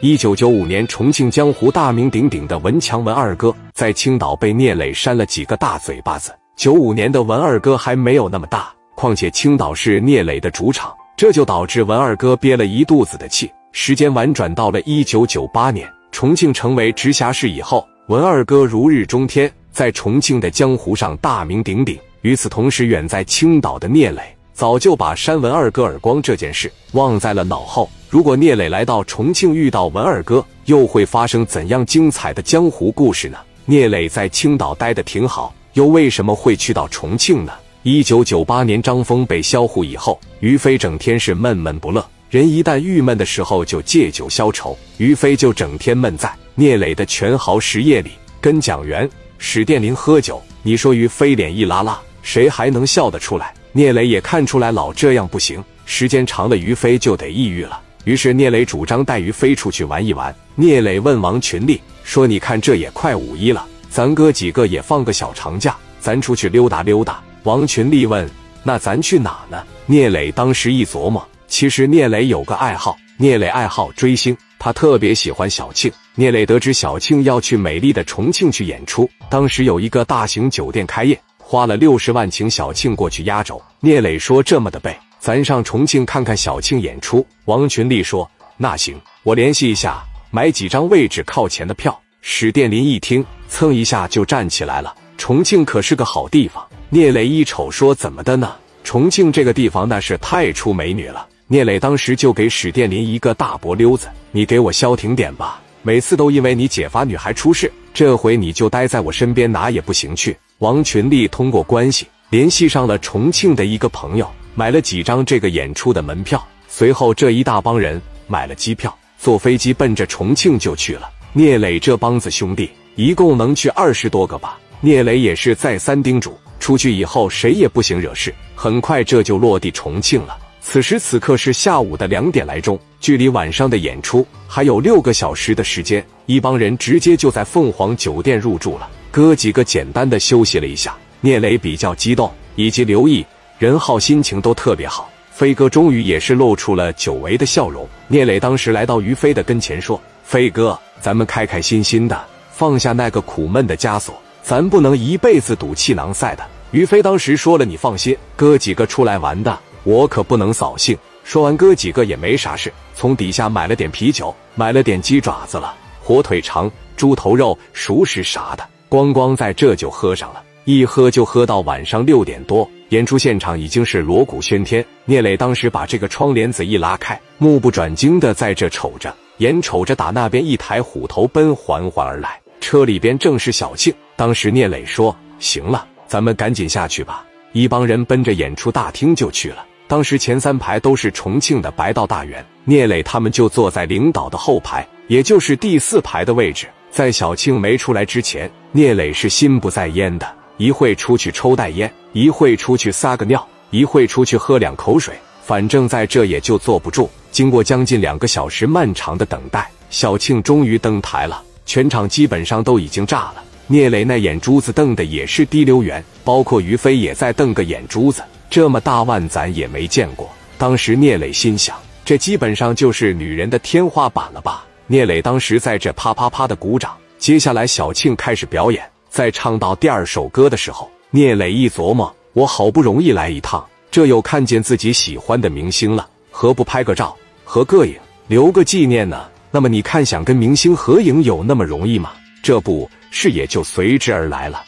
一九九五年，重庆江湖大名鼎鼎的文强文二哥在青岛被聂磊扇了几个大嘴巴子。九五年的文二哥还没有那么大，况且青岛是聂磊的主场，这就导致文二哥憋了一肚子的气。时间婉转到了一九九八年，重庆成为直辖市以后，文二哥如日中天，在重庆的江湖上大名鼎鼎。与此同时，远在青岛的聂磊早就把扇文二哥耳光这件事忘在了脑后。如果聂磊来到重庆遇到文二哥，又会发生怎样精彩的江湖故事呢？聂磊在青岛待得挺好，又为什么会去到重庆呢？一九九八年，张峰被销户以后，于飞整天是闷闷不乐。人一旦郁闷的时候，就借酒消愁。于飞就整天闷在聂磊的全豪实业里，跟蒋元、史殿林喝酒。你说于飞脸一拉拉。谁还能笑得出来？聂磊也看出来老这样不行，时间长了于飞就得抑郁了。于是聂磊主张带于飞出去玩一玩。聂磊问王群力说：“你看这也快五一了，咱哥几个也放个小长假，咱出去溜达溜达。”王群力问：“那咱去哪呢？”聂磊当时一琢磨，其实聂磊有个爱好，聂磊爱好追星，他特别喜欢小庆。聂磊得知小庆要去美丽的重庆去演出，当时有一个大型酒店开业。花了六十万请小庆过去压轴。聂磊说：“这么的背，咱上重庆看看小庆演出。”王群力说：“那行，我联系一下，买几张位置靠前的票。”史殿林一听，蹭一下就站起来了。重庆可是个好地方。聂磊一瞅说：“怎么的呢？重庆这个地方那是太出美女了。”聂磊当时就给史殿林一个大脖溜子：“你给我消停点吧，每次都因为你姐发女孩出事，这回你就待在我身边，哪也不行去。”王群力通过关系联系上了重庆的一个朋友，买了几张这个演出的门票。随后，这一大帮人买了机票，坐飞机奔着重庆就去了。聂磊这帮子兄弟一共能去二十多个吧。聂磊也是再三叮嘱，出去以后谁也不行惹事。很快，这就落地重庆了。此时此刻是下午的两点来钟，距离晚上的演出还有六个小时的时间。一帮人直接就在凤凰酒店入住了。哥几个简单的休息了一下，聂磊比较激动，以及刘毅、任浩心情都特别好。飞哥终于也是露出了久违的笑容。聂磊当时来到于飞的跟前说：“飞哥，咱们开开心心的，放下那个苦闷的枷锁，咱不能一辈子赌气囊赛的。”于飞当时说了：“你放心，哥几个出来玩的，我可不能扫兴。”说完，哥几个也没啥事，从底下买了点啤酒，买了点鸡爪子了、火腿肠、猪头肉、熟食啥的。咣咣在这就喝上了，一喝就喝到晚上六点多。演出现场已经是锣鼓喧天。聂磊当时把这个窗帘子一拉开，目不转睛的在这瞅着，眼瞅着打那边一台虎头奔缓缓而来，车里边正是小庆。当时聂磊说：“行了，咱们赶紧下去吧。”一帮人奔着演出大厅就去了。当时前三排都是重庆的白道大员，聂磊他们就坐在领导的后排，也就是第四排的位置。在小庆没出来之前，聂磊是心不在焉的，一会出去抽袋烟，一会出去撒个尿，一会出去喝两口水，反正在这也就坐不住。经过将近两个小时漫长的等待，小庆终于登台了。全场基本上都已经炸了，聂磊那眼珠子瞪的也是滴溜圆，包括于飞也在瞪个眼珠子，这么大腕咱也没见过。当时聂磊心想，这基本上就是女人的天花板了吧。聂磊当时在这啪啪啪的鼓掌，接下来小庆开始表演。在唱到第二首歌的时候，聂磊一琢磨：我好不容易来一趟，这又看见自己喜欢的明星了，何不拍个照、合个影，留个纪念呢？那么你看，想跟明星合影有那么容易吗？这不是也就随之而来了。